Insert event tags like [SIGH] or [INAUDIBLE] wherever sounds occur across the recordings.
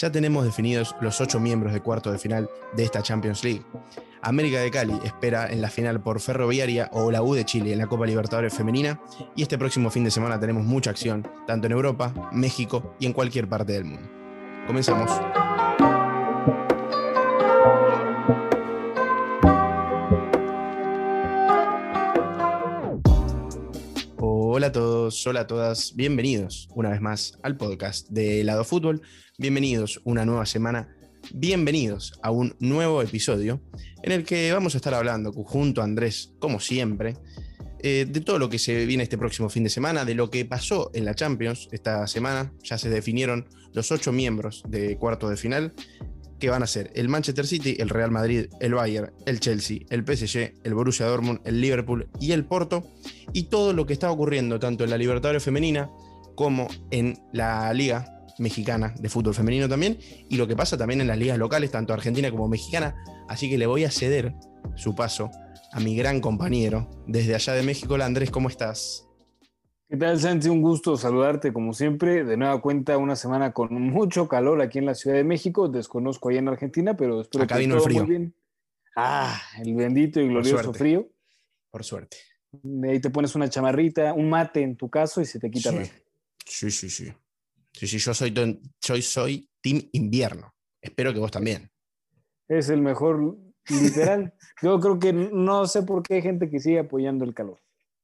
Ya tenemos definidos los ocho miembros de cuarto de final de esta Champions League. América de Cali espera en la final por Ferroviaria o la U de Chile en la Copa Libertadores Femenina y este próximo fin de semana tenemos mucha acción, tanto en Europa, México y en cualquier parte del mundo. Comenzamos. Todos, hola a todas, bienvenidos una vez más al podcast de Lado Fútbol, bienvenidos una nueva semana, bienvenidos a un nuevo episodio en el que vamos a estar hablando junto a Andrés, como siempre, eh, de todo lo que se viene este próximo fin de semana, de lo que pasó en la Champions esta semana, ya se definieron los ocho miembros de cuarto de final que van a ser el Manchester City, el Real Madrid, el Bayern, el Chelsea, el PSG, el Borussia Dortmund, el Liverpool y el Porto, y todo lo que está ocurriendo tanto en la Libertadores femenina como en la Liga Mexicana de fútbol femenino también, y lo que pasa también en las ligas locales, tanto argentina como mexicana. Así que le voy a ceder su paso a mi gran compañero desde allá de México. Andrés, ¿cómo estás? ¿Qué tal, Santi? Un gusto saludarte como siempre. De nueva cuenta, una semana con mucho calor aquí en la Ciudad de México. Desconozco ahí en Argentina, pero espero Acá vino el frío. muy bien. Ah, el bendito y glorioso frío. Por suerte. Ahí te pones una chamarrita, un mate en tu caso y se te quita. Sí, sí, sí, sí. Sí, sí, yo soy, soy, soy Team Invierno. Espero que vos también. Es el mejor, literal. [LAUGHS] yo creo que no sé por qué hay gente que sigue apoyando el calor.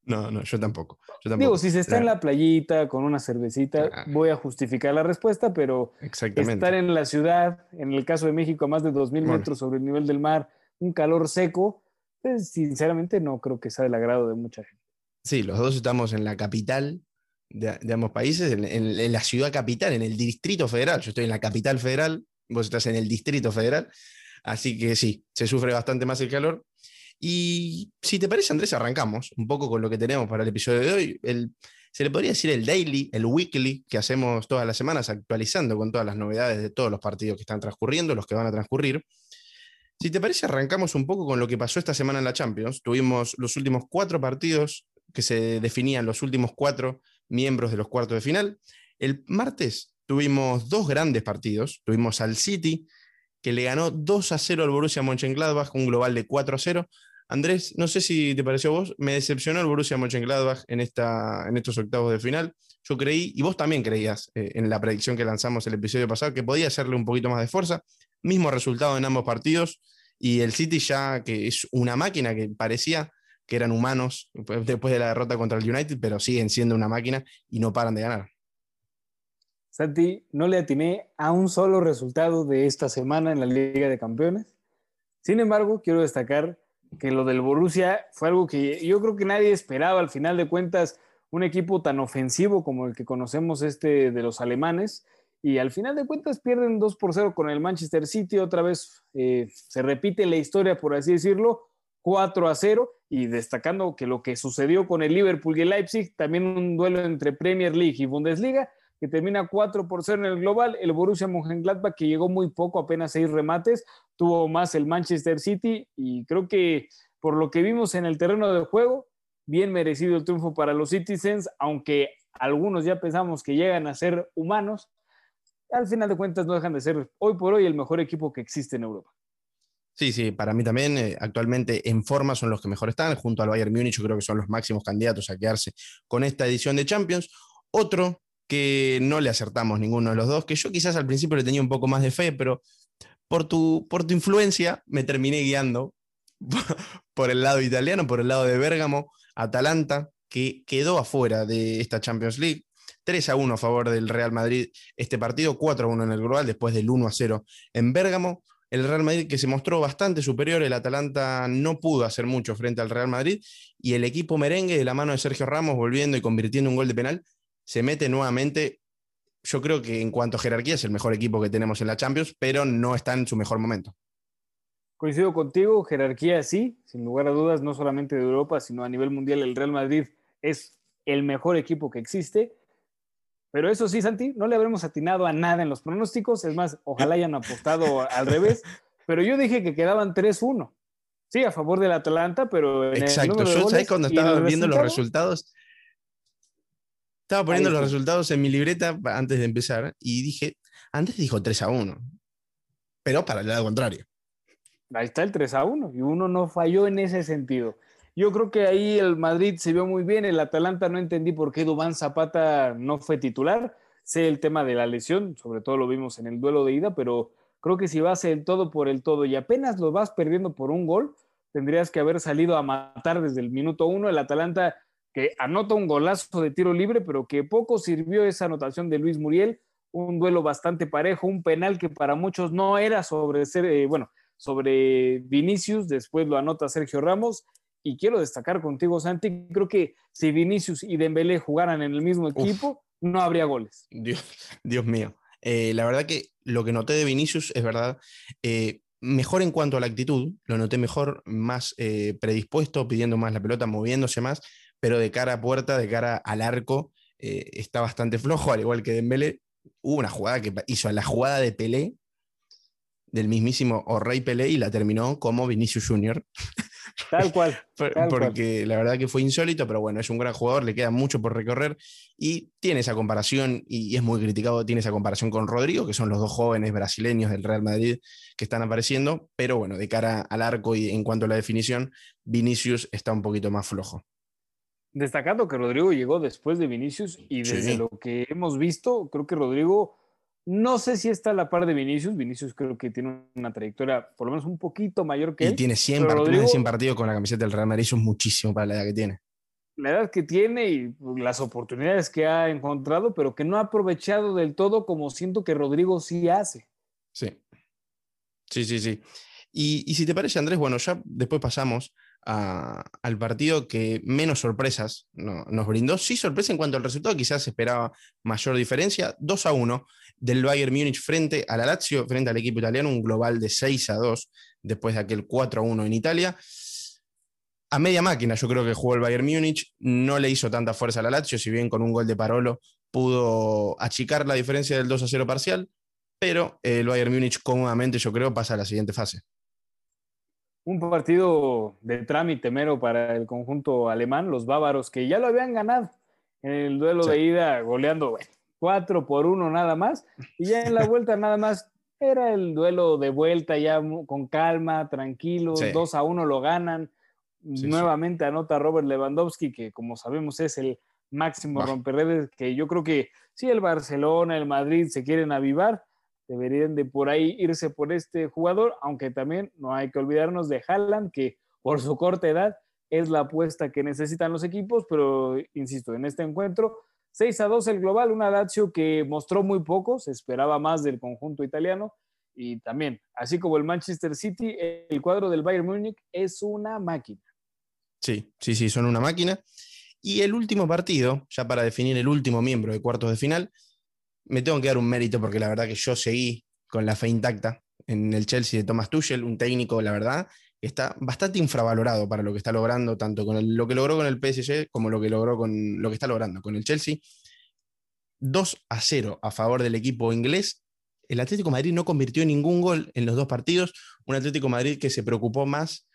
No, no, yo tampoco. Digo, si se está en la playita con una cervecita, voy a justificar la respuesta, pero estar en la ciudad, en el caso de México, a más de 2.000 metros sobre el nivel del mar, un calor seco, pues sinceramente no creo que sea del agrado de mucha gente. Sí, los dos estamos en la capital de, ambos países, en, la ciudad capital, en el distrito federal. Yo estoy en la capital federal, vos estás en el distrito federal, así que sí, se sufre bastante más el calor. Y si te parece, Andrés, arrancamos un poco con lo que tenemos para el episodio de hoy. Se le podría decir el daily, el weekly, que hacemos todas las semanas, actualizando con todas las novedades de todos los partidos que están transcurriendo, los que van a transcurrir. Si te parece, arrancamos un poco con lo que pasó esta semana en la Champions. Tuvimos los últimos cuatro partidos que se definían los últimos cuatro miembros de los cuartos de final. El martes tuvimos dos grandes partidos. Tuvimos al City, que le ganó 2 a 0 al Borussia Mönchengladbach, un global de 4 a 0. Andrés, no sé si te pareció a vos, me decepcionó el Borussia Mönchengladbach en, esta, en estos octavos de final. Yo creí, y vos también creías eh, en la predicción que lanzamos el episodio pasado, que podía hacerle un poquito más de fuerza. Mismo resultado en ambos partidos. Y el City ya, que es una máquina que parecía que eran humanos después de la derrota contra el United, pero siguen siendo una máquina y no paran de ganar. Santi, no le atiné a un solo resultado de esta semana en la Liga de Campeones. Sin embargo, quiero destacar que lo del Borussia fue algo que yo creo que nadie esperaba. Al final de cuentas, un equipo tan ofensivo como el que conocemos este de los alemanes. Y al final de cuentas pierden 2 por 0 con el Manchester City. Otra vez eh, se repite la historia, por así decirlo, 4 a 0. Y destacando que lo que sucedió con el Liverpool y el Leipzig, también un duelo entre Premier League y Bundesliga, que termina 4 por 0 en el global. El Borussia Mönchengladbach, que llegó muy poco, apenas seis remates, tuvo más el Manchester City y creo que por lo que vimos en el terreno de juego, bien merecido el triunfo para los Citizens, aunque algunos ya pensamos que llegan a ser humanos, al final de cuentas no dejan de ser hoy por hoy el mejor equipo que existe en Europa. Sí, sí, para mí también eh, actualmente en forma son los que mejor están, junto al Bayern Múnich yo creo que son los máximos candidatos a quedarse con esta edición de Champions. Otro que no le acertamos ninguno de los dos, que yo quizás al principio le tenía un poco más de fe, pero por tu, por tu influencia me terminé guiando [LAUGHS] por el lado italiano, por el lado de Bérgamo, Atalanta, que quedó afuera de esta Champions League. 3 a 1 a favor del Real Madrid este partido, 4 a 1 en el global, después del 1 a 0 en Bérgamo. El Real Madrid que se mostró bastante superior, el Atalanta no pudo hacer mucho frente al Real Madrid y el equipo merengue de la mano de Sergio Ramos volviendo y convirtiendo un gol de penal se mete nuevamente. Yo creo que en cuanto a jerarquía es el mejor equipo que tenemos en la Champions, pero no está en su mejor momento. Coincido contigo, jerarquía sí, sin lugar a dudas, no solamente de Europa, sino a nivel mundial, el Real Madrid es el mejor equipo que existe. Pero eso sí, Santi, no le habremos atinado a nada en los pronósticos. Es más, ojalá hayan apostado al revés. Pero yo dije que quedaban 3-1. Sí, a favor del Atalanta, pero en Exacto. yo, cuando estaba viendo los resultados, Estaba poniendo los resultados en mi libreta antes de empezar y dije, antes dijo 3 a 1, pero para el lado contrario. Ahí está el 3 a 1 y uno no falló en ese sentido. Yo creo que ahí el Madrid se vio muy bien, el Atalanta no entendí por qué Dubán Zapata no fue titular. Sé el tema de la lesión, sobre todo lo vimos en el duelo de ida, pero creo que si vas el todo por el todo y apenas lo vas perdiendo por un gol, tendrías que haber salido a matar desde el minuto uno. El Atalanta que anota un golazo de tiro libre, pero que poco sirvió esa anotación de Luis Muriel, un duelo bastante parejo, un penal que para muchos no era sobre ser, eh, bueno, sobre Vinicius, después lo anota Sergio Ramos. Y quiero destacar contigo, Santi, creo que si Vinicius y Dembélé jugaran en el mismo equipo, no habría goles. Dios, Dios mío. Eh, la verdad que lo que noté de Vinicius es verdad. Eh, mejor en cuanto a la actitud, lo noté mejor, más predispuesto, pidiendo más la pelota, moviéndose más, pero de cara a puerta, de cara al arco, eh, está bastante flojo, al igual que Dembélé. Hubo una jugada que hizo la jugada de Pelé, del mismísimo O'Reilly Pelé, y la terminó como Vinicius Junior. [LAUGHS] [LAUGHS] Tal cual. porque la verdad que fue insólito, pero bueno, es un gran jugador, le queda mucho por recorrer y tiene esa comparación, y es muy criticado, tiene esa comparación con Rodrigo, que son los dos jóvenes brasileños del Real Madrid que están apareciendo, pero bueno, de cara al arco y en cuanto a la definición, Vinicius está un poquito más flojo. Destacando que Rodrigo llegó después de Vinicius y desde lo que hemos visto, creo que Rodrigo, no sé si está a la par de Vinicius. Vinicius creo que tiene una trayectoria por lo menos un poquito mayor que y él. Y tiene 100 partidos, 100 partidos con la camiseta del Real Madrid, eso es muchísimo para la edad que tiene. La edad que tiene y las oportunidades que ha encontrado, pero que no ha aprovechado del todo como siento que Rodrigo sí hace. Sí, sí, sí, sí. Y, y si te parece, Andrés, bueno, ya después pasamos al partido que menos sorpresas nos brindó. Sí, sorpresa en cuanto al resultado, quizás esperaba mayor diferencia. 2 a 1 del Bayern Múnich frente a la Lazio, frente al equipo italiano, un global de 6 a 2 después de aquel 4 a 1 en Italia. A media máquina, yo creo que jugó el Bayern Múnich, no le hizo tanta fuerza a la Lazio, si bien con un gol de Parolo pudo achicar la diferencia del 2 a 0 parcial, pero el Bayern Múnich cómodamente, yo creo, pasa a la siguiente fase un partido de trámite mero para el conjunto alemán, los bávaros, que ya lo habían ganado en el duelo de ida, goleando cuatro por uno nada más, y ya en la [LAUGHS] vuelta nada más era el duelo de vuelta ya con calma, tranquilo, dos a uno lo ganan. Nuevamente anota Robert Lewandowski, que como sabemos es el máximo romperredes, que yo creo que si el Barcelona, el Madrid se quieren avivar, deberían de por ahí irse por este jugador, aunque también no hay que olvidarnos de Haaland, que por su corta edad es la apuesta que necesitan los equipos, pero insisto, en este encuentro 6 a 2 el global, una Lazio que mostró muy poco, se esperaba más del conjunto italiano y también, así como el Manchester City, el cuadro del Bayern Múnich es una máquina. Sí, sí, sí, son una máquina. Y el último partido, ya para definir el último miembro de cuartos de final, me tengo que dar un mérito porque la verdad que yo seguí con la fe intacta en el Chelsea de Thomas Tuchel, un técnico, la verdad, que está bastante infravalorado para lo que está logrando, tanto con lo que logró con el PSG como lo que logró con lo que está logrando con el Chelsea. 2 a 0 a favor del equipo inglés. El Atlético Madrid no convirtió ningún gol en los dos partidos. Un Atlético Madrid que se preocupó más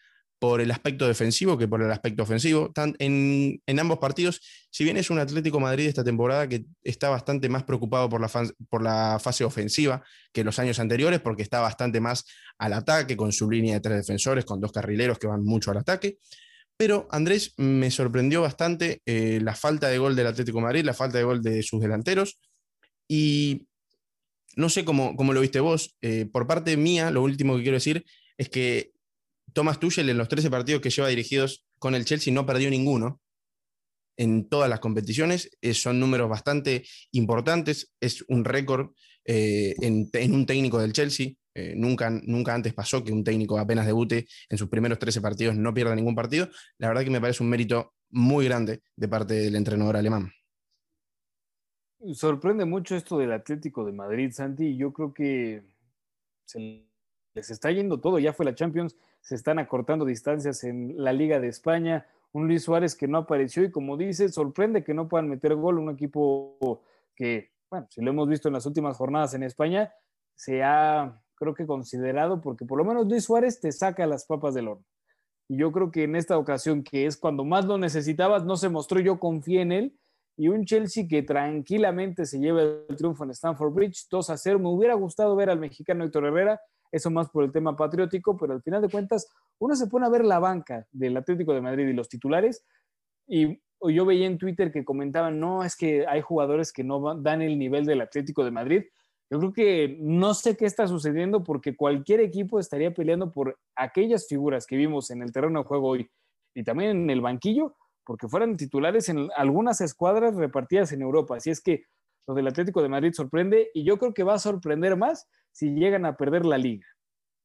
por el aspecto defensivo que por el aspecto ofensivo. En, en, ambos partidos, si bien es un Atlético Madrid esta temporada que está bastante más preocupado por la, por la fase ofensiva que los años anteriores, porque está bastante más al ataque con su línea de tres defensores, con dos carrileros que van mucho al ataque. Pero Andrés me sorprendió bastante eh, la falta de gol del Atlético Madrid, la falta de gol de sus delanteros. Y no sé cómo, cómo lo viste vos. Eh, por parte mía, lo último que quiero decir es que Thomas Tuchel en los 13 partidos que lleva dirigidos con el Chelsea no perdió ninguno en todas las competiciones. Eh, son números bastante importantes. Es un récord eh, en, un técnico del Chelsea. Eh, nunca, nunca antes pasó que un técnico apenas debute en sus primeros 13 partidos no pierda ningún partido. La verdad que me parece un mérito muy grande de parte del entrenador alemán. Sorprende mucho esto del Atlético de Madrid, Santi. Yo creo que se les está yendo todo. Ya fue la Champions, se están acortando distancias en la Liga de España. Un Luis Suárez que no apareció y como dice, sorprende que no puedan meter gol. Un equipo que, bueno, si lo hemos visto en las últimas jornadas en España, se ha, creo que considerado, porque por lo menos Luis Suárez te saca las papas del horno. Y yo creo que en esta ocasión, que es cuando más lo necesitabas, no se mostró, yo confié en él y un Chelsea que tranquilamente se lleva el triunfo en Stamford Bridge 2 a 0. Me hubiera gustado ver al mexicano Héctor Herrera, eso más por el tema patriótico, pero al final de cuentas uno se pone a ver la banca del Atlético de Madrid y los titulares y yo veía en Twitter que comentaban, no, es que hay jugadores que no dan el nivel del Atlético de Madrid. Yo creo que no sé qué está sucediendo porque cualquier equipo estaría peleando por aquellas figuras que vimos en el terreno de juego hoy y también en el banquillo, porque fueran titulares en algunas escuadras repartidas en Europa. Así es que lo del Atlético de Madrid sorprende y yo creo que va a sorprender más si llegan a perder la liga.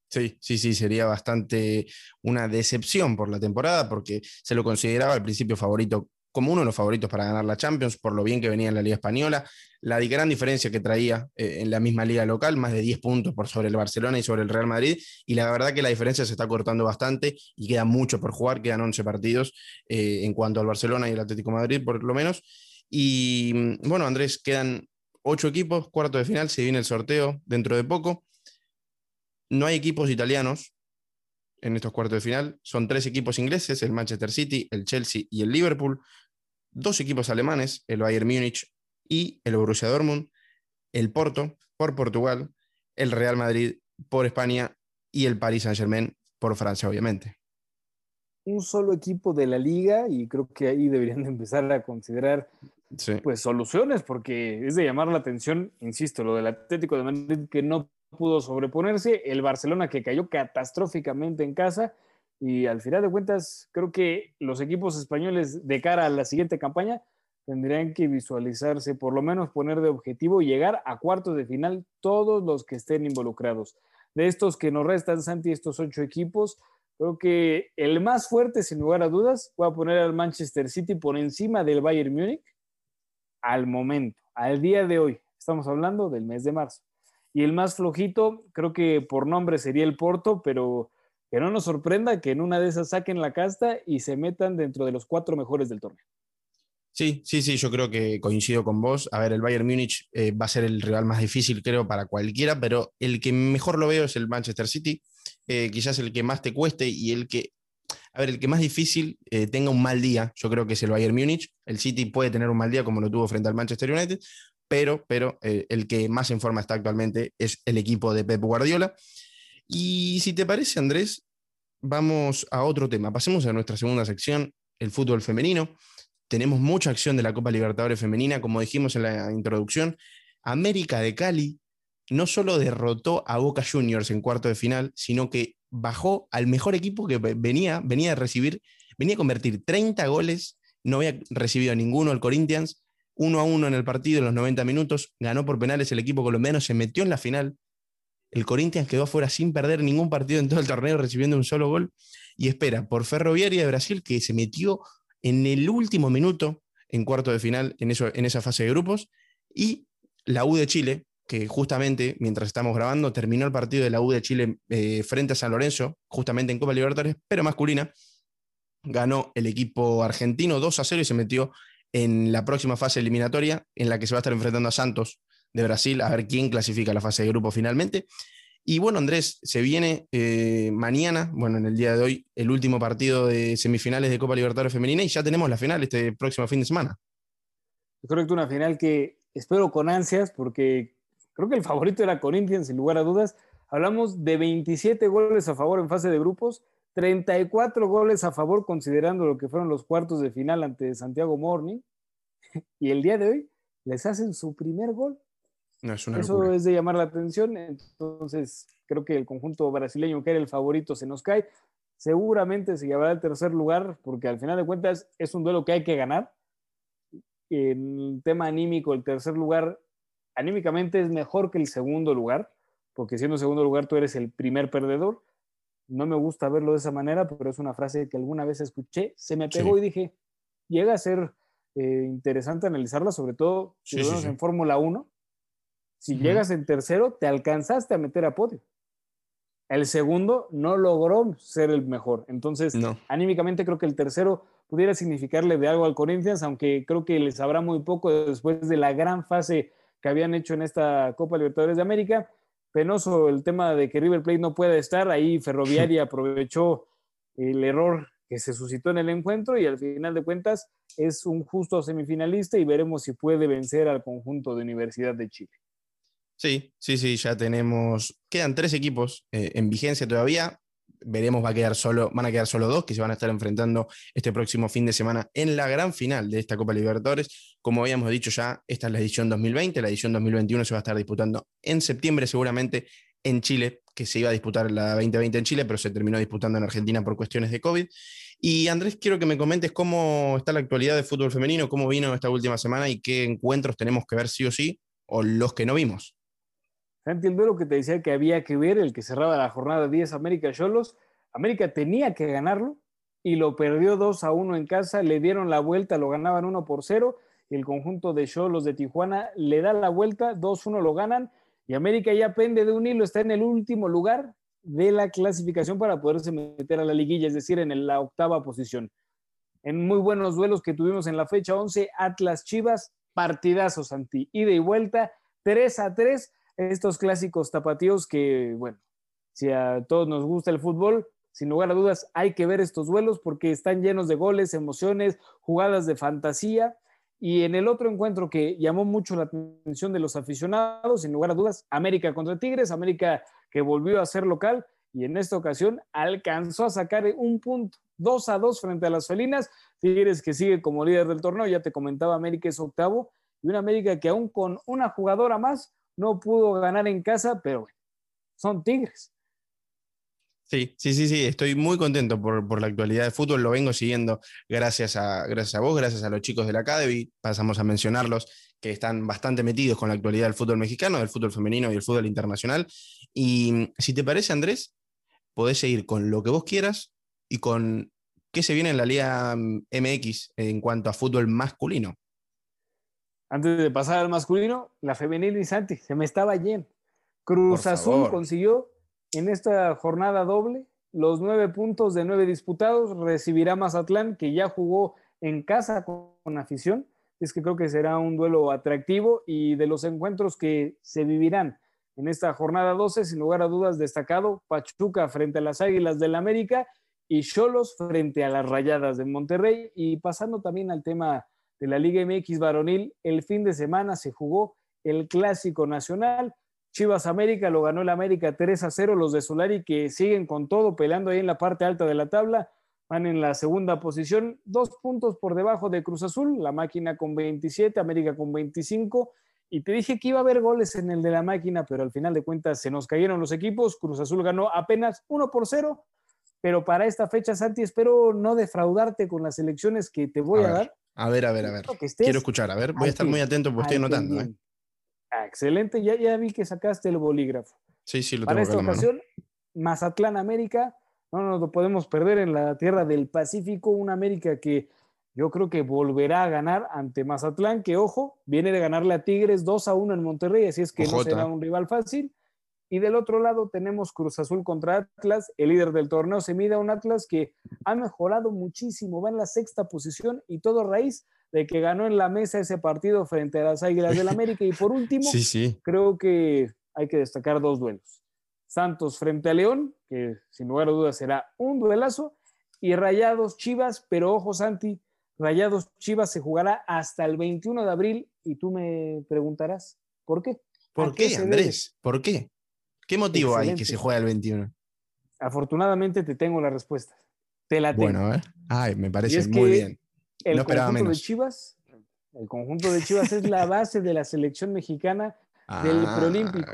Sí, sí, sí, sería bastante una decepción por la temporada porque se lo consideraba al principio favorito como uno de los favoritos para ganar la Champions, por lo bien que venía en la Liga Española, la gran diferencia que traía eh, en la misma liga local, más de 10 puntos por sobre el Barcelona y sobre el Real Madrid, y la verdad que la diferencia se está cortando bastante y queda mucho por jugar, quedan 11 partidos eh, en cuanto al Barcelona y el Atlético Madrid, por lo menos. Y mm, bueno, Andrés, quedan 8 equipos, cuarto de final, se viene el sorteo dentro de poco. No hay equipos italianos en estos cuartos de final, son tres equipos ingleses, el Manchester City, el Chelsea y el Liverpool dos equipos alemanes, el Bayern Múnich y el Borussia Dortmund, el Porto por Portugal, el Real Madrid por España y el Paris Saint-Germain por Francia, obviamente. Un solo equipo de la liga y creo que ahí deberían empezar a considerar pues soluciones porque es de llamar la atención, insisto, lo del Atlético de Madrid que no pudo sobreponerse, el Barcelona que cayó catastróficamente en casa y al final de cuentas, creo que los equipos españoles de cara a la siguiente campaña tendrían que visualizarse, por lo menos poner de objetivo llegar a cuartos de final todos los que estén involucrados. De estos que nos restan, Santi, estos ocho equipos, creo que el más fuerte, sin lugar a dudas, voy a poner al Manchester City por encima del Bayern Múnich al momento, al día de hoy. Estamos hablando del mes de marzo. Y el más flojito, creo que por nombre sería el Porto, pero que no nos sorprenda que en una de esas saquen la casta y se metan dentro de los cuatro mejores del torneo. Sí, sí, sí, yo creo que coincido con vos. A ver, el Bayern Múnich eh, va a ser el rival más difícil, creo, para cualquiera, pero el que mejor lo veo es el Manchester City, eh, quizás el que más te cueste y el que, a ver, el que más difícil eh, tenga un mal día, yo creo que es el Bayern Múnich. El City puede tener un mal día como lo tuvo frente al Manchester United, pero, pero el que más en forma está actualmente es el equipo de Pep Guardiola. Y si te parece, Andrés, vamos a otro tema. Pasemos a nuestra segunda sección, el fútbol femenino. Tenemos mucha acción de la Copa Libertadores Femenina, como dijimos en la introducción. América de Cali no solo derrotó a Boca Juniors en cuarto de final, sino que bajó al mejor equipo que venía, venía a recibir, venía a convertir 30 goles, no había recibido ninguno el Corinthians, uno a uno en el partido en los 90 minutos, ganó por penales el equipo colombiano, se metió en la final, el Corinthians quedó fuera sin perder ningún partido en todo el torneo, recibiendo un solo gol. Y espera por Ferroviaria de Brasil, que se metió en el último minuto en cuarto de final en, eso, en esa fase de grupos. Y la U de Chile, que justamente mientras estamos grabando terminó el partido de la U de Chile eh, frente a San Lorenzo, justamente en Copa Libertadores, pero masculina. Ganó el equipo argentino 2 a 0 y se metió en la próxima fase eliminatoria en la que se va a estar enfrentando a Santos de Brasil, a ver quién clasifica la fase de grupo finalmente. Y bueno, Andrés, se viene eh, mañana, bueno, en el día de hoy, el último partido de semifinales de Copa Libertadores Femenina y ya tenemos la final este próximo fin de semana. Correcto, una final que espero con ansias porque creo que el favorito era Corinthians, sin lugar a dudas. Hablamos de 27 goles a favor en fase de grupos, 34 goles a favor considerando lo que fueron los cuartos de final ante Santiago Morning. [LAUGHS] Y el día de hoy les hacen su primer gol eso es de llamar la atención. Entonces, creo que el conjunto brasileño, que era el favorito, se nos cae. Seguramente se llevará el tercer lugar, porque al final de cuentas es un duelo que hay que ganar. En el tema anímico, el tercer lugar anímicamente es mejor que el segundo lugar, porque siendo segundo lugar tú eres el primer perdedor. No me gusta verlo de esa manera, pero es una frase que alguna vez escuché, se me pegó y dije, llega a ser eh, interesante analizarla, sobre todo si lo vemos en Fórmula 1, si llegas en tercero, te alcanzaste a meter a podio. El segundo no logró ser el mejor. Entonces, anímicamente creo que el tercero pudiera significarle de algo al Corinthians, aunque creo que les habrá muy poco después de la gran fase que habían hecho en esta Copa Libertadores de América. Penoso el tema de que River Plate no pueda estar. Ahí Ferroviaria [LAUGHS] aprovechó el error que se suscitó en el encuentro y al final de cuentas es un justo semifinalista y veremos si puede vencer al conjunto de Universidad de Chile. Sí, sí, sí, ya tenemos, quedan tres equipos eh, en vigencia todavía. Veremos, va a quedar solo, van a quedar solo dos que se van a estar enfrentando este próximo fin de semana en la gran final de esta Copa Libertadores. Como habíamos dicho ya, esta es la edición 2020, la edición 2021 se va a estar disputando en septiembre seguramente en Chile, que se iba a disputar la 2020 en Chile, pero se terminó disputando en Argentina por cuestiones de COVID. Y Andrés, quiero que me comentes cómo está la actualidad del fútbol femenino, cómo vino esta última semana y qué encuentros tenemos que ver sí o sí, o los que no vimos. Santi, el duelo que te decía que había que ver, el que cerraba la jornada 10 América Cholos, América tenía que ganarlo y lo perdió 2 a 1 en casa, le dieron la vuelta, lo ganaban 1 por 0 y el conjunto de Cholos de Tijuana le da la vuelta, 2-1 lo ganan y América ya pende de un hilo, está en el último lugar de la clasificación para poderse meter a la liguilla, es decir, en la octava posición. En muy buenos duelos que tuvimos en la fecha 11, Atlas Chivas, partidazos anti, ida y vuelta, 3 a 3 estos clásicos tapatíos que, bueno, si a todos nos gusta el fútbol, sin lugar a dudas hay que ver estos duelos porque están llenos de goles, emociones, jugadas de fantasía. Y en el otro encuentro que llamó mucho la atención de los aficionados, sin lugar a dudas, América contra Tigres, América que volvió a ser local y en esta ocasión alcanzó a sacar un punto, 2 a 2 frente a las felinas. Tigres que sigue como líder del torneo, ya te comentaba, América es octavo, y una América que aún con una jugadora más no pudo ganar en casa, pero son Tigres. Sí, sí, sí, sí, estoy muy contento por, la actualidad de fútbol, lo vengo siguiendo gracias a, gracias a vos, gracias a los chicos de la Academy, pasamos a mencionarlos, que están bastante metidos con la actualidad del fútbol mexicano, del fútbol femenino y el fútbol internacional. Y si te parece, Andrés, podés seguir con lo que vos quieras y con qué se viene en la Liga MX en cuanto a fútbol masculino. Antes de pasar al masculino, la femenil y Santi, se me estaba lleno. Cruz Azul consiguió en esta jornada doble los nueve puntos de nueve disputados. Recibirá Mazatlán, que ya jugó en casa con, afición. Es que creo que será un duelo atractivo y de los encuentros que se vivirán en esta jornada 12, sin lugar a dudas, destacado Pachuca frente a las Águilas del América y Cholos frente a las Rayadas de Monterrey. Y pasando también al tema de la Liga MX varonil, el fin de semana se jugó el Clásico Nacional. Chivas América lo ganó el América 3 a 0. Los de Solari que siguen con todo, peleando ahí en la parte alta de la tabla, van en la segunda posición, dos puntos por debajo de Cruz Azul, la máquina con 27, América con 25. Y te dije que iba a haber goles en el de la máquina, pero al final de cuentas se nos cayeron los equipos. Cruz Azul ganó apenas 1 por 0. Pero para esta fecha, Santi, espero no defraudarte con las elecciones que te voy a dar a ver, a ver, a ver. Quiero escuchar, a ver, voy a estar muy atento porque estoy anotando. ¿eh? Ah, excelente, ya, ya vi que sacaste el bolígrafo. Sí, sí, lo Para tengo esta ocasión, Mazatlán América, no nos lo podemos perder en la tierra del Pacífico, una América que yo creo que volverá a ganar ante Mazatlán, que ojo, viene de ganarle a Tigres 2 a 1 en Monterrey, así es que no será un rival fácil. Y del otro lado tenemos Cruz Azul contra Atlas, el líder del torneo se mide a un Atlas que ha mejorado muchísimo, va en la sexta posición y todo raíz de que ganó en la mesa ese partido frente a las Águilas del América. Y por último, [LAUGHS] creo que hay que destacar dos duelos. Santos frente a León, que sin lugar a dudas será un duelazo, y Rayados Chivas, pero ojo Santi, Rayados Chivas se jugará hasta el 21 de abril y tú me preguntarás, ¿por qué? ¿Por qué, Andrés? ¿Por qué? ¿Qué motivo hay que se juegue el 21? Afortunadamente te tengo la respuesta. Te la tengo. Bueno, ¿eh? Ay, me parece muy bien. El conjunto de Chivas, el conjunto de Chivas es la base de la selección mexicana del ah, preolímpico.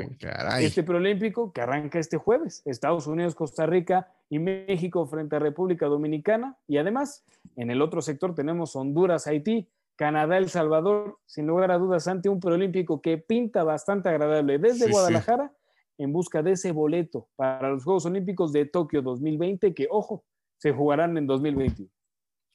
Este preolímpico que arranca este jueves, Estados Unidos, Costa Rica y México frente a República Dominicana. Y además, en el otro sector tenemos Honduras, Haití, Canadá, El Salvador, sin lugar a dudas, ante un preolímpico que pinta bastante agradable desde Guadalajara en busca de ese boleto para los Juegos Olímpicos de Tokio 2020, que, ojo, se jugarán en 2021.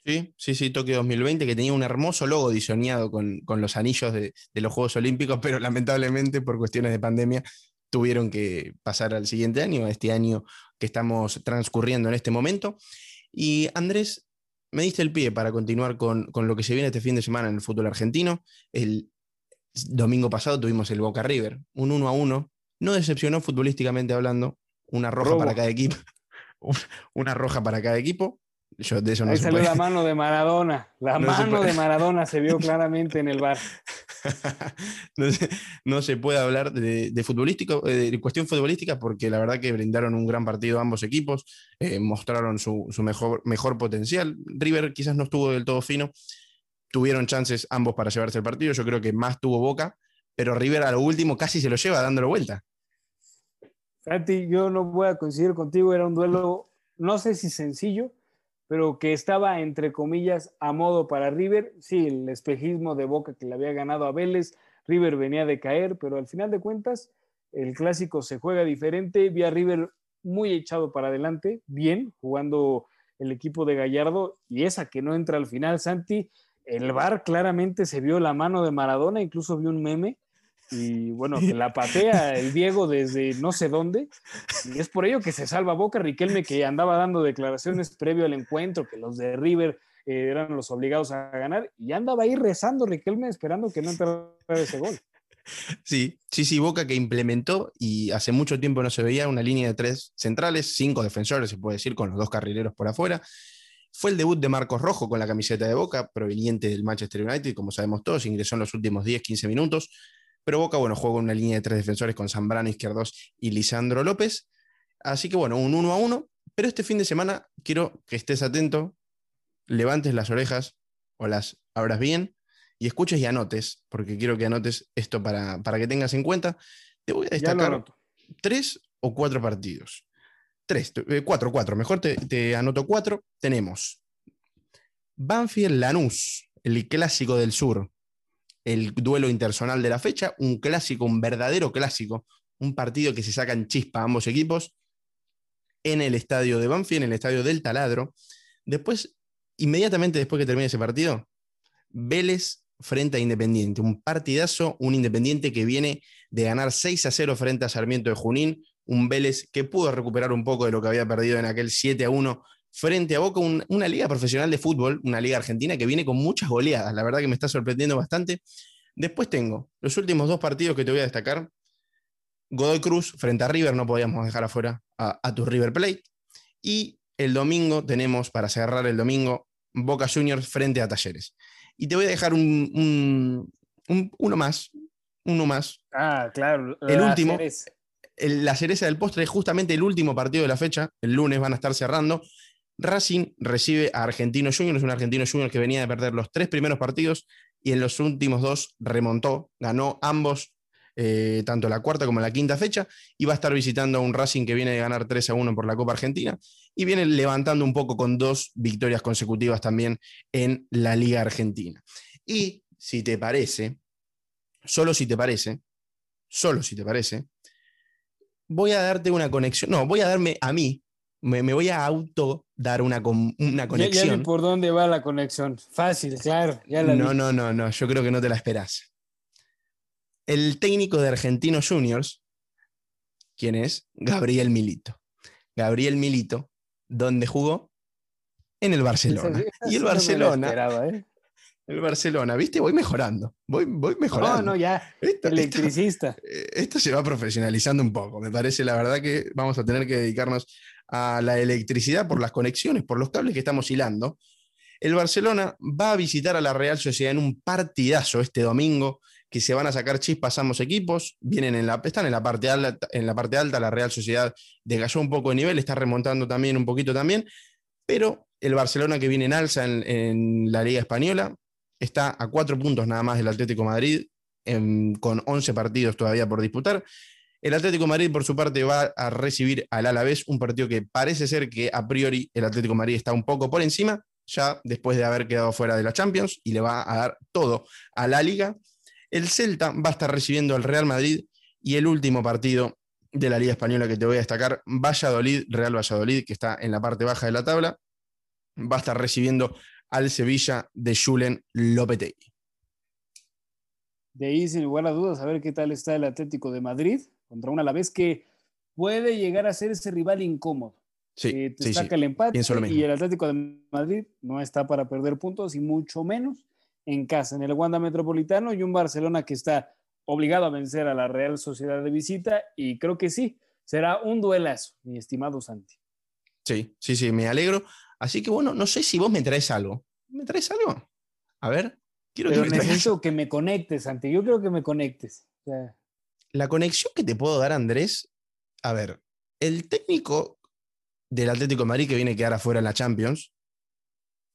Sí, sí, sí, Tokio 2020, que tenía un hermoso logo diseñado con, los anillos de, los Juegos Olímpicos, pero lamentablemente por cuestiones de pandemia tuvieron que pasar al siguiente año, a este año que estamos transcurriendo en este momento. Y Andrés, me diste el pie para continuar con, con, lo que se viene este fin de semana en el fútbol argentino. El domingo pasado tuvimos el Boca River, un 1 a 1 no decepcionó futbolísticamente hablando, una roja para cada equipo. [LAUGHS] una roja para cada equipo. Yo de eso no Ahí se salió puede- la mano de Maradona. La [LAUGHS] No mano de Maradona se vio claramente en el bar. [LAUGHS] no, se, no se puede hablar de, de futbolístico, eh, de cuestión futbolística porque la verdad que brindaron un gran partido ambos equipos, eh, mostraron su, su mejor, mejor potencial. River quizás no estuvo del todo fino, tuvieron chances ambos para llevarse el partido, yo creo que más tuvo Boca, pero River a lo último casi se lo lleva dándolo vuelta. Santi, yo no voy a coincidir contigo, era un duelo, no sé si sencillo, pero que estaba entre comillas a modo para River. Sí, el espejismo de Boca que le había ganado a Vélez, River venía de caer, pero al final de cuentas el clásico se juega diferente. Vi a River muy echado para adelante, bien, jugando el equipo de Gallardo y esa que no entra al final, Santi. El VAR claramente se vio la mano de Maradona, incluso vi un meme y bueno, que la patea el Diego desde no sé dónde, y es por ello que se salva Boca Riquelme, que andaba dando declaraciones previo al encuentro, que los de River eh, eran los obligados a ganar, y andaba ahí rezando Riquelme esperando que no entrara ese gol. Sí, sí, sí, Boca que implementó y hace mucho tiempo no se veía una línea de tres centrales, cinco defensores, se puede decir, con los dos carrileros por afuera. Fue el debut de Marcos Rojo con la camiseta de Boca, proveniente del Manchester United, como sabemos todos, ingresó en los últimos 10-15 minutos. Pero Boca, bueno, juega una línea de tres defensores con Zambrano, Izquierdos y Lisandro López. Así que bueno, un 1 a 1. Pero este fin de semana quiero que estés atento, levantes las orejas o las abras bien y escuches y anotes, porque quiero que anotes esto para, para que tengas en cuenta. Te voy a destacar tres o cuatro partidos. Tres, eh, cuatro, cuatro. Mejor te, te anoto cuatro. Tenemos Banfield Lanús, el clásico del sur, el duelo interzonal de la fecha, un clásico, un verdadero clásico, un partido que se sacan chispa a ambos equipos en el estadio de Banfield, en el estadio del Taladro. Después, inmediatamente después que termine ese partido, Vélez frente a Independiente, un partidazo, un Independiente que viene de ganar 6 a 0 frente a Sarmiento de Junín, un Vélez que pudo recuperar un poco de lo que había perdido en aquel 7 a 1 frente a Boca, un- una liga profesional de fútbol, una liga argentina que viene con muchas goleadas, la verdad que me está sorprendiendo bastante. Después tengo los últimos dos partidos que te voy a destacar. Godoy Cruz frente a River, no podíamos dejar afuera a, a tu River Plate. Y el domingo tenemos, para cerrar el domingo, Boca Juniors frente a Talleres. Y te voy a dejar un, un- un- uno más, uno más, Ah, claro. El último. el- la cereza del postre es justamente el último partido de la fecha. El lunes van a estar cerrando. Racing recibe a Argentino Juniors, un Argentino Juniors que venía de perder los tres primeros partidos y en los últimos dos remontó, ganó ambos, eh, tanto la cuarta como la quinta fecha, y va a estar visitando a un Racing que viene de ganar 3 a 1 por la Copa Argentina y viene levantando un poco con dos victorias consecutivas también en la Liga Argentina. Y si te parece, solo si te parece, solo si te parece, voy a darte una conexión. No, voy a darme a mí, me, me voy a auto dar una, con- una Ya, ya conexión. vi por dónde va la conexión. Fácil, claro. Ya la no, vi. no, no, no, yo creo que no te la esperás. El técnico de Argentinos Juniors, ¿quién es? Gabriel Milito. Gabriel Milito, ¿dónde jugó? En el Barcelona. Esa- esa y el sí no Barcelona, esperaba, ¿eh? El Barcelona, ¿viste? Voy mejorando, voy, voy mejorando. No, no, ya. Esto- Electricista. eh, esto se va profesionalizando un poco. Me parece, la verdad, que vamos a tener que dedicarnos a la electricidad por las conexiones, por los cables que estamos hilando. El Barcelona va a visitar a la Real Sociedad en un partidazo este domingo, que se van a sacar chispas ambos equipos. Vienen en la, están en la parte alta, en la parte alta. La Real Sociedad desgalló un poco de nivel, está remontando también un poquito también. Pero el Barcelona que viene en alza en, en la Liga Española está a cuatro puntos nada más del Atlético Madrid, con 11 partidos todavía por disputar. El Atlético Madrid, por su parte, va a recibir al Alavés, un partido que parece ser que a priori el Atlético Madrid está un poco por encima, ya después de haber quedado fuera de la Champions, y le va a dar todo a la Liga. El Celta va a estar recibiendo al Real Madrid y el último partido de la Liga Española que te voy a destacar, Valladolid, Real Valladolid, que está en la parte baja de la tabla, va a estar recibiendo al Sevilla de Julen Lopetegui. De ahí, sin lugar a dudas, a ver qué tal está el Atlético de Madrid contra un Alavés que puede llegar a ser ese rival incómodo. Sí, Eh, te sí, sí. saca el empate y el Atlético de Madrid no está para perder puntos y mucho menos en casa, en el Wanda Metropolitano y un Barcelona que está obligado a vencer a la Real Sociedad de visita y creo que sí, será un duelazo, mi estimado Santi. Sí, sí, sí, me alegro. Así que bueno, no sé si vos me traes algo. ¿Me traes algo? A ver, quiero Pero que me traigas- necesito que me conectes, Santi. Yo creo que me conectes. O sea, La conexión que te puedo dar, Andrés, a ver, el técnico del Atlético de Madrid que viene a quedar afuera en la Champions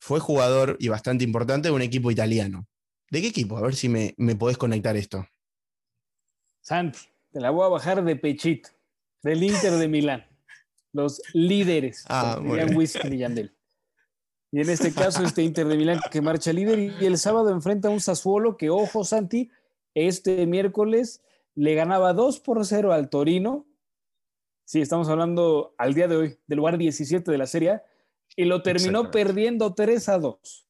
fue jugador y bastante importante de un equipo italiano. ¿De qué equipo? A ver si me, me podés conectar esto. Santi, te la voy a bajar de pechito. Del Inter de [LAUGHS] Milán. Los líderes. Ah, dirían. Whisky y Yandel. Y en este [LAUGHS] caso, este Inter de Milán que marcha líder y el sábado enfrenta a un Sassuolo que, ojo, Santi, este miércoles le ganaba 2 por 0 al Torino. Sí, estamos hablando al día de hoy del lugar 17 de la Serie y lo terminó perdiendo 3 a 2.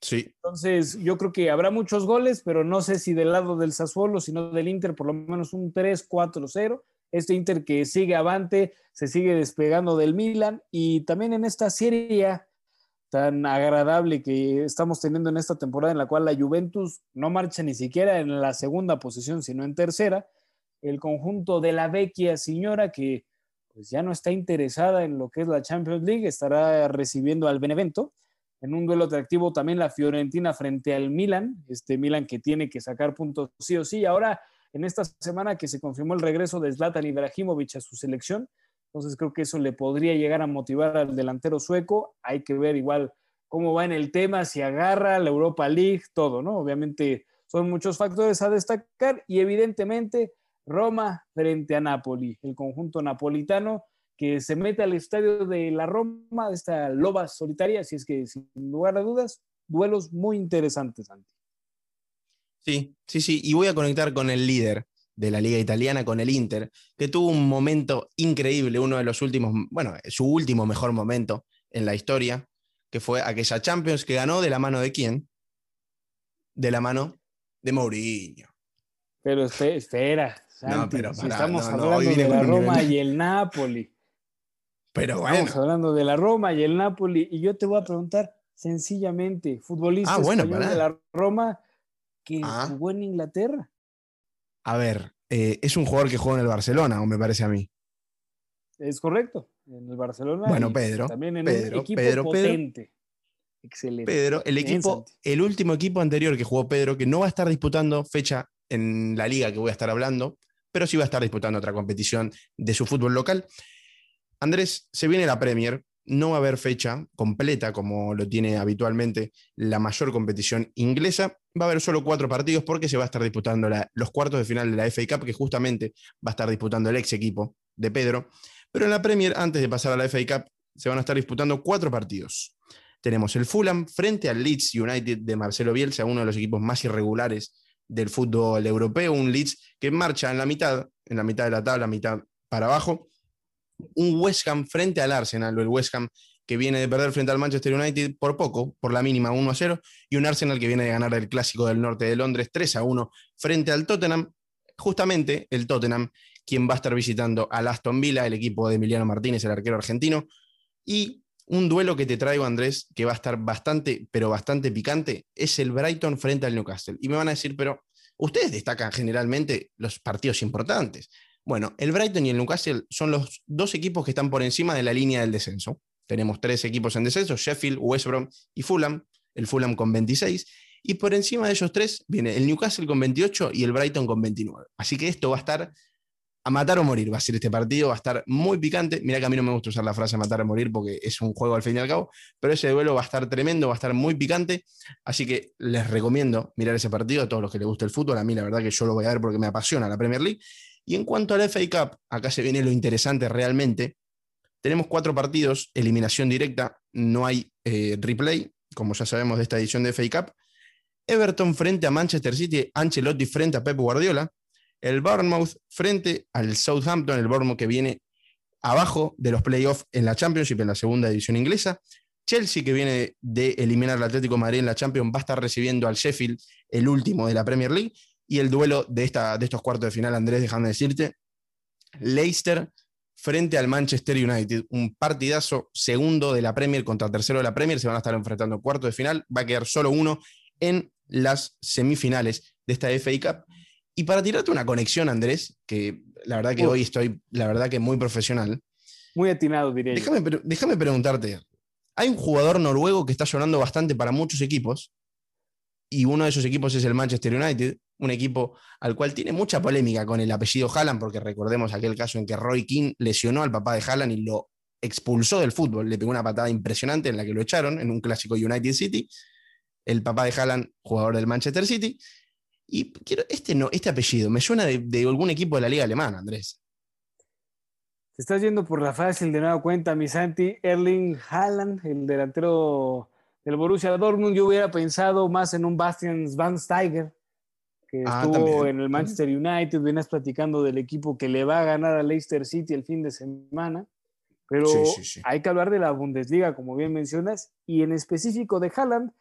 Sí, Entonces, yo creo que habrá muchos goles, pero no sé si del lado del Sassuolo, sino del Inter, por lo menos un 3-4-0. Este Inter que sigue avante, se sigue despegando del Milan y también en esta serie tan agradable que estamos teniendo en esta temporada en la cual la Juventus no marcha ni siquiera en la segunda posición, sino en tercera. El conjunto de la vecchia señora que pues ya no está interesada en lo que es la Champions League, estará recibiendo al Benevento en un duelo atractivo también la Fiorentina frente al Milan, este Milan que tiene que sacar puntos sí o sí. Ahora, en esta semana que se confirmó el regreso de Zlatan Ibrahimovic a su selección, entonces creo que eso le podría llegar a motivar al delantero sueco. Hay que ver igual cómo va en el tema, si agarra la Europa League, todo, ¿no? Obviamente son muchos factores a destacar y evidentemente Roma frente a Napoli, el conjunto napolitano que se mete al estadio de la Roma, esta loba solitaria, así es que sin lugar a dudas, duelos muy interesantes, Santi. Sí, sí, sí. Y voy a conectar con el líder de la liga italiana, con el Inter, que tuvo un momento increíble, uno de los últimos, bueno, su último mejor momento en la historia, que fue aquella Champions que ganó de la mano de quién? De la mano de Mourinho. Pero espe- espera, Santi, No, pero si estamos no, no, hablando de la Roma nivel. y el Napoli. Pero bueno. Estamos hablando de la Roma y el Napoli. Y yo te voy a preguntar sencillamente, futbolista Ah, bueno, español de la Roma que Ah. jugó en Inglaterra. A ver, eh, es un jugador que juega en el Barcelona, o me parece a mí. Es correcto, en el Barcelona. Bueno, Pedro, También en Pedro, un equipo Pedro, Pedro. potente. Excelente. Pedro, el equipo, el último equipo anterior que jugó Pedro, que no va a estar disputando fecha en la liga que voy a estar hablando, pero sí va a estar disputando otra competición de su fútbol local. Andrés, se viene la Premier, no va a haber fecha completa como lo tiene habitualmente la mayor competición inglesa, va a haber solo cuatro partidos porque se va a estar disputando los cuartos de final de la FA Cup, que justamente va a estar disputando el ex equipo de Pedro, pero en la Premier, antes de pasar a la FA Cup, se van a estar disputando cuatro partidos. Tenemos el Fulham frente al Leeds United de Marcelo Bielsa, uno de los equipos más irregulares del fútbol europeo, un Leeds que marcha en la mitad, en la mitad de la tabla, mitad para abajo. Un West Ham frente al Arsenal, el West Ham que viene de perder frente al Manchester United por poco, por la mínima 1 a 0, y un Arsenal que viene de ganar el clásico del norte de Londres 3 a 1 frente al Tottenham. Justamente el Tottenham, quien va a estar visitando al Aston Villa, el equipo de Emiliano Martínez, el arquero argentino, y un duelo que te traigo, Andrés, que va a estar bastante, pero bastante picante, es el Brighton frente al Newcastle. Y me van a decir, pero ustedes destacan generalmente los partidos importantes. Bueno, el Brighton y el Newcastle son los dos equipos que están por encima de la línea del descenso. Tenemos tres equipos en descenso, Sheffield, West Brom y Fulham. El Fulham con 26. Y por encima de ellos tres viene el Newcastle con 28 y el Brighton con 29. Así que esto va a estar a matar o morir va a ser este partido, va a estar muy picante. Mira que a mí no me gusta usar la frase matar o morir porque es un juego al fin y al cabo, pero ese duelo va a estar tremendo, va a estar muy picante. Así que les recomiendo mirar ese partido a todos los que les gusta el fútbol. A mí la verdad que yo lo voy a ver porque me apasiona la Premier League. Y en cuanto a la FA Cup, acá se viene lo interesante realmente. Tenemos cuatro partidos, eliminación directa, no hay eh, replay, como ya sabemos de esta edición de FA Cup. Everton frente a Manchester City, Ancelotti frente a Pep Guardiola, el Bournemouth frente al Southampton, el Bournemouth que viene abajo de los playoffs en la Championship, en la segunda división inglesa. Chelsea, que viene de eliminar al Atlético de Madrid en la Champions, va a estar recibiendo al Sheffield, el último de la Premier League. Y el duelo de, esta, de estos cuartos de final, Andrés, déjame decirte, Leicester frente al Manchester United. Un partidazo segundo de la Premier contra tercero de la Premier. Se van a estar enfrentando en cuartos de final. Va a quedar solo uno en las semifinales de esta FA Cup. Y para tirarte una conexión, Andrés, que la verdad que Uf. hoy estoy, la verdad que muy profesional, Muy atinado, diría déjame, déjame preguntarte, Hay un jugador noruego que está sonando bastante para muchos equipos, y uno de esos equipos es el Manchester United, un equipo al cual tiene mucha polémica con el apellido Haaland, porque recordemos aquel caso en que Roy King lesionó al papá de Haaland y lo expulsó del fútbol, le pegó una patada impresionante en la que lo echaron en un clásico United City. El papá de Haaland, jugador del Manchester City. Y quiero, este, no, este apellido me suena de, algún equipo de la liga alemana, Andrés. Te estás yendo por la fácil de nueva cuenta, mi Santi. Erling Haaland, el delantero del Borussia Dortmund, yo hubiera pensado más en un Bastian Schweinsteiger, que ah, estuvo en el Manchester United. Vienes platicando del equipo que le va a ganar a Leicester City el fin de semana. Pero hay que hablar de la Bundesliga, como bien mencionas, y en específico de Haaland,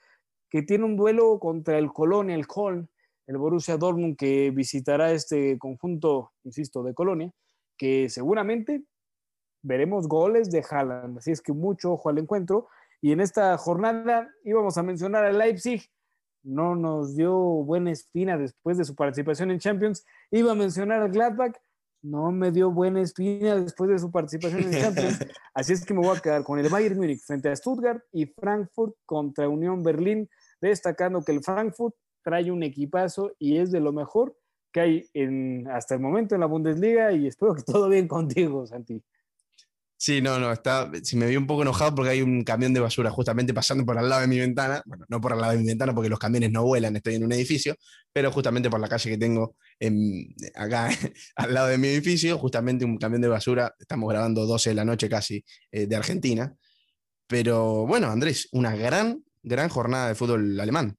que tiene un duelo contra el Colonia, el Köln, el Borussia Dortmund, que visitará este conjunto, insisto, de Colonia, que seguramente veremos goles de Haaland. Así es que mucho ojo al encuentro. Y en esta jornada íbamos a mencionar a Leipzig. No nos dio buena espina después de su participación en Champions. Iba a mencionar al Gladbach no me dio buena espina después de su participación en Champions. [LAUGHS] Así es que me voy a quedar con el Bayern Múnich frente a Stuttgart y Frankfurt contra Unión Berlín, destacando que el Frankfurt trae un equipazo y es de lo mejor que hay en, hasta el momento en la Bundesliga y espero que todo bien contigo, Santi. Sí, no, no, está, si me vi un poco enojado porque hay un camión de basura justamente pasando por al lado de mi ventana, bueno, no por al lado de mi ventana porque los camiones no vuelan, estoy en un edificio, pero justamente por la calle que tengo acá [LAUGHS] al lado de mi edificio, justamente un camión de basura, estamos grabando 12 de la noche casi eh, de Argentina, pero bueno, Andrés, una gran, gran jornada de fútbol alemán.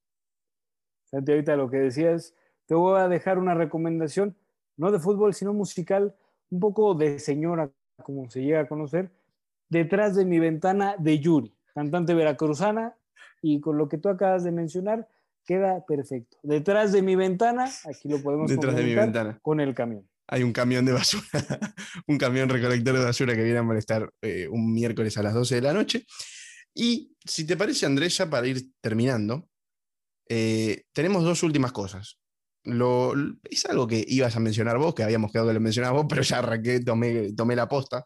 Santi, ahorita lo que decías, te voy a dejar una recomendación, no de fútbol, sino musical, un poco de señora como se llega a conocer, detrás de mi ventana de Yuri, cantante veracruzana, y con lo que tú acabas de mencionar, queda perfecto. Detrás de mi ventana, aquí lo podemos detrás de mi ventana. con el camión. Hay un camión de basura, [LAUGHS] un camión recolector de basura que viene a molestar eh, un miércoles a las 12 de la noche. Y si te parece, Andrés, ya para ir terminando, eh, tenemos dos últimas cosas es algo que ibas a mencionar vos, que habíamos quedado que lo mencionabas vos, [LAUGHS] pero ya arranqué, tomé, tomé la posta.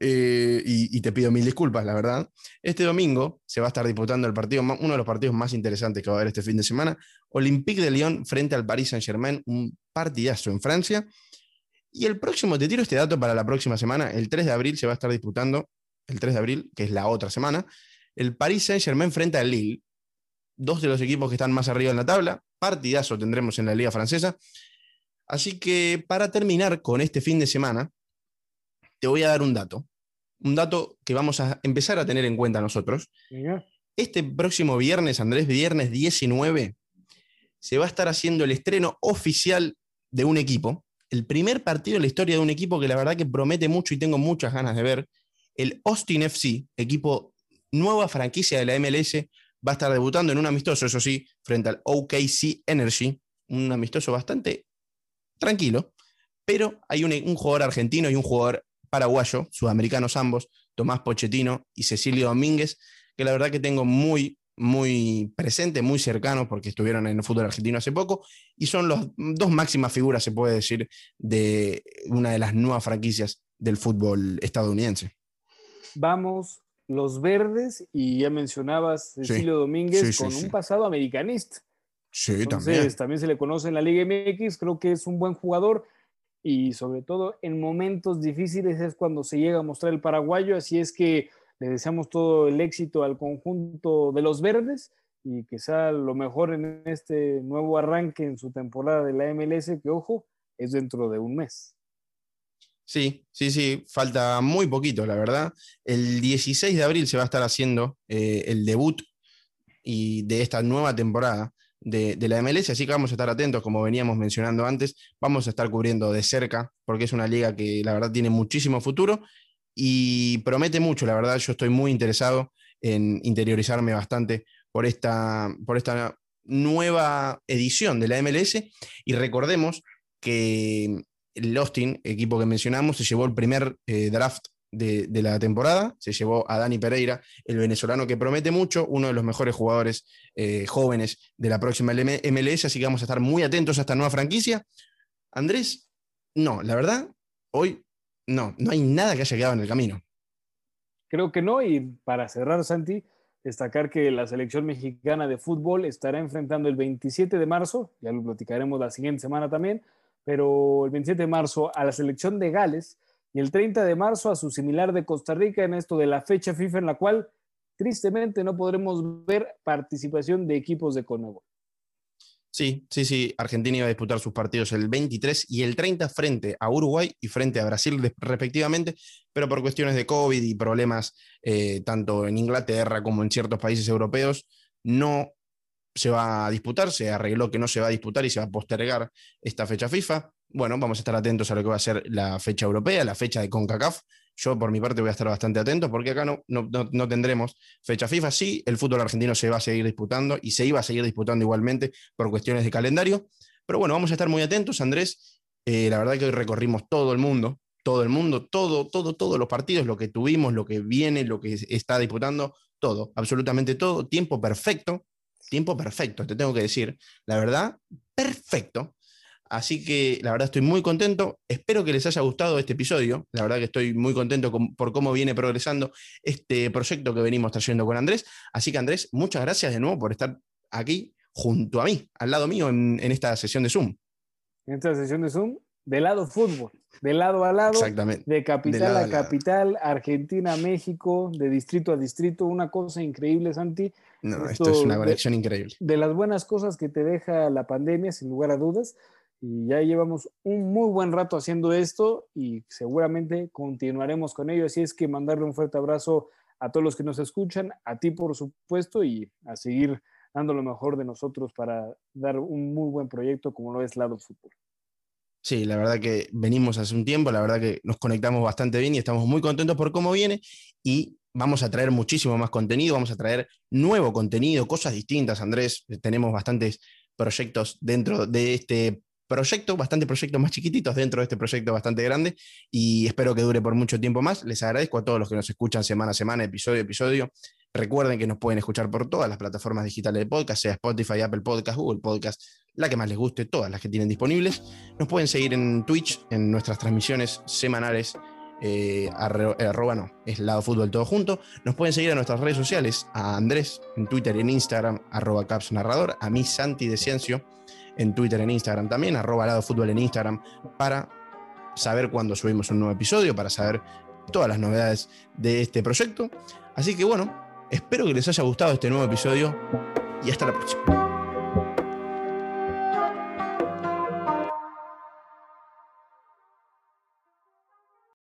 Eh, y, te pido mil disculpas, la verdad. Este domingo se va a estar disputando el partido, uno de los partidos más interesantes que va a haber este fin de semana, Olympique de Lyon frente al Paris Saint-Germain, un partidazo en Francia. Y el próximo, te tiro este dato para la próxima semana, el 3 de abril se va a estar disputando, el 3 de abril, que es la otra semana, el Paris Saint-Germain frente al Lille, dos de los equipos que están más arriba en la tabla, partidazo tendremos en la Liga Francesa. Así que para terminar con este fin de semana, te voy a dar un dato. Un dato que vamos a empezar a tener en cuenta nosotros. Este próximo viernes, Andrés, viernes 19, se va a estar haciendo el estreno oficial de un equipo. El primer partido en la historia de un equipo que la verdad que promete mucho y tengo muchas ganas de ver. El Austin FC, equipo nueva franquicia de la MLS, va a estar debutando en un amistoso, eso sí, frente al OKC Energy, un amistoso bastante tranquilo, pero hay un, jugador argentino y un jugador paraguayo, sudamericanos ambos, Tomás Pochettino y Cecilio Domínguez, que la verdad que tengo muy, muy presente, muy cercano, porque estuvieron en el fútbol argentino hace poco, y son las dos máximas figuras, se puede decir, de una de las nuevas franquicias del fútbol estadounidense. Vamos los verdes, y ya mencionabas Cecilio Domínguez con un pasado americanista. Sí, Entonces, también. También se le conoce en la Liga MX, creo que es un buen jugador y sobre todo en momentos difíciles es cuando se llega a mostrar el paraguayo, así es que le deseamos todo el éxito al conjunto de los verdes y que sea lo mejor en este nuevo arranque en su temporada de la MLS, que ojo, es dentro de un mes. Sí, sí, sí, falta muy poquito, la verdad. El 16 de abril se va a estar haciendo eh, el debut y de esta nueva temporada de, la MLS, así que vamos a estar atentos, como veníamos mencionando antes, vamos a estar cubriendo de cerca, porque es una liga que la verdad tiene muchísimo futuro y promete mucho, la verdad yo estoy muy interesado en interiorizarme bastante por esta, por esta nueva edición de la MLS y recordemos que el Austin, equipo que mencionamos, se llevó el primer eh, draft de, la temporada, se llevó a Dani Pereira, el venezolano que promete mucho, uno de los mejores jugadores eh, jóvenes de la próxima MLS, así que vamos a estar muy atentos a esta nueva franquicia. Andrés, no, la verdad, hoy no, no hay nada que haya quedado en el camino. Creo que no, y para cerrar, Santi, destacar que la selección mexicana de fútbol estará enfrentando el 27 de marzo, ya lo platicaremos la siguiente semana también, pero el 27 de marzo a la selección de Gales y el 30 de marzo a su similar de Costa Rica en esto de la fecha FIFA en la cual tristemente no podremos ver participación de equipos de Conmebol. Sí, sí, sí. Argentina iba a disputar sus partidos el 23 y el 30 frente a Uruguay y frente a Brasil respectivamente, pero por cuestiones de COVID y problemas eh, tanto en Inglaterra como en ciertos países europeos, no se va a disputar, se arregló que no se va a disputar y se va a postergar esta fecha FIFA. Bueno, vamos a estar atentos a lo que va a ser la fecha europea, la fecha de CONCACAF. Yo por mi parte voy a estar bastante atento porque acá no, no, no, tendremos fecha FIFA. Sí, el fútbol argentino se va a seguir disputando y se iba a seguir disputando igualmente por cuestiones de calendario. Pero bueno, vamos a estar muy atentos, Andrés. Eh, la verdad que hoy recorrimos todo el mundo, todo el mundo, todo, todo, todos los partidos, lo que tuvimos, lo que viene, lo que está disputando, todo, absolutamente todo, tiempo perfecto tiempo perfecto, te tengo que decir. La verdad, perfecto. Así que la verdad estoy muy contento. Espero que les haya gustado este episodio. La verdad que estoy muy contento por cómo viene progresando este proyecto que venimos trayendo con Andrés. Así que Andrés, muchas gracias de nuevo por estar aquí junto a mí, al lado mío en, en esta sesión de Zoom. En esta sesión de Zoom, de lado fútbol, de lado a lado, de capital a capital, Argentina, México, de distrito a distrito, una cosa increíble, Santi. No, esto, es una conexión increíble. De las buenas cosas que te deja la pandemia, sin lugar a dudas, y ya llevamos un muy buen rato haciendo esto y seguramente continuaremos con ello, así es que mandarle un fuerte abrazo a todos los que nos escuchan, a ti por supuesto, y a seguir dando lo mejor de nosotros para dar un muy buen proyecto como lo es Lado Fútbol. Sí, la verdad que venimos hace un tiempo, la verdad que nos conectamos bastante bien y estamos muy contentos por cómo viene y vamos a traer muchísimo más contenido, vamos a traer nuevo contenido, cosas distintas, Andrés, tenemos bastantes proyectos dentro de este proyecto, bastante proyectos más chiquititos dentro de este proyecto bastante grande y espero que dure por mucho tiempo más. Les agradezco a todos los que nos escuchan semana a semana, episodio a episodio. Recuerden que nos pueden escuchar por todas las plataformas digitales de podcast, sea Spotify, Apple Podcast, Google Podcast, la que más les guste, todas las que tienen disponibles. Nos pueden seguir en Twitch, en nuestras transmisiones semanales. Eh, arroba no, es lado fútbol todo junto. Nos pueden seguir en nuestras redes sociales, a Andrés en Twitter y en Instagram, arroba caps narrador, a mí Santi de Ciencio en Twitter, en Instagram también, arroba lado fútbol en Instagram, para saber cuándo subimos un nuevo episodio, para saber todas las novedades de este proyecto. Así que bueno, espero que les haya gustado este nuevo episodio y hasta la próxima.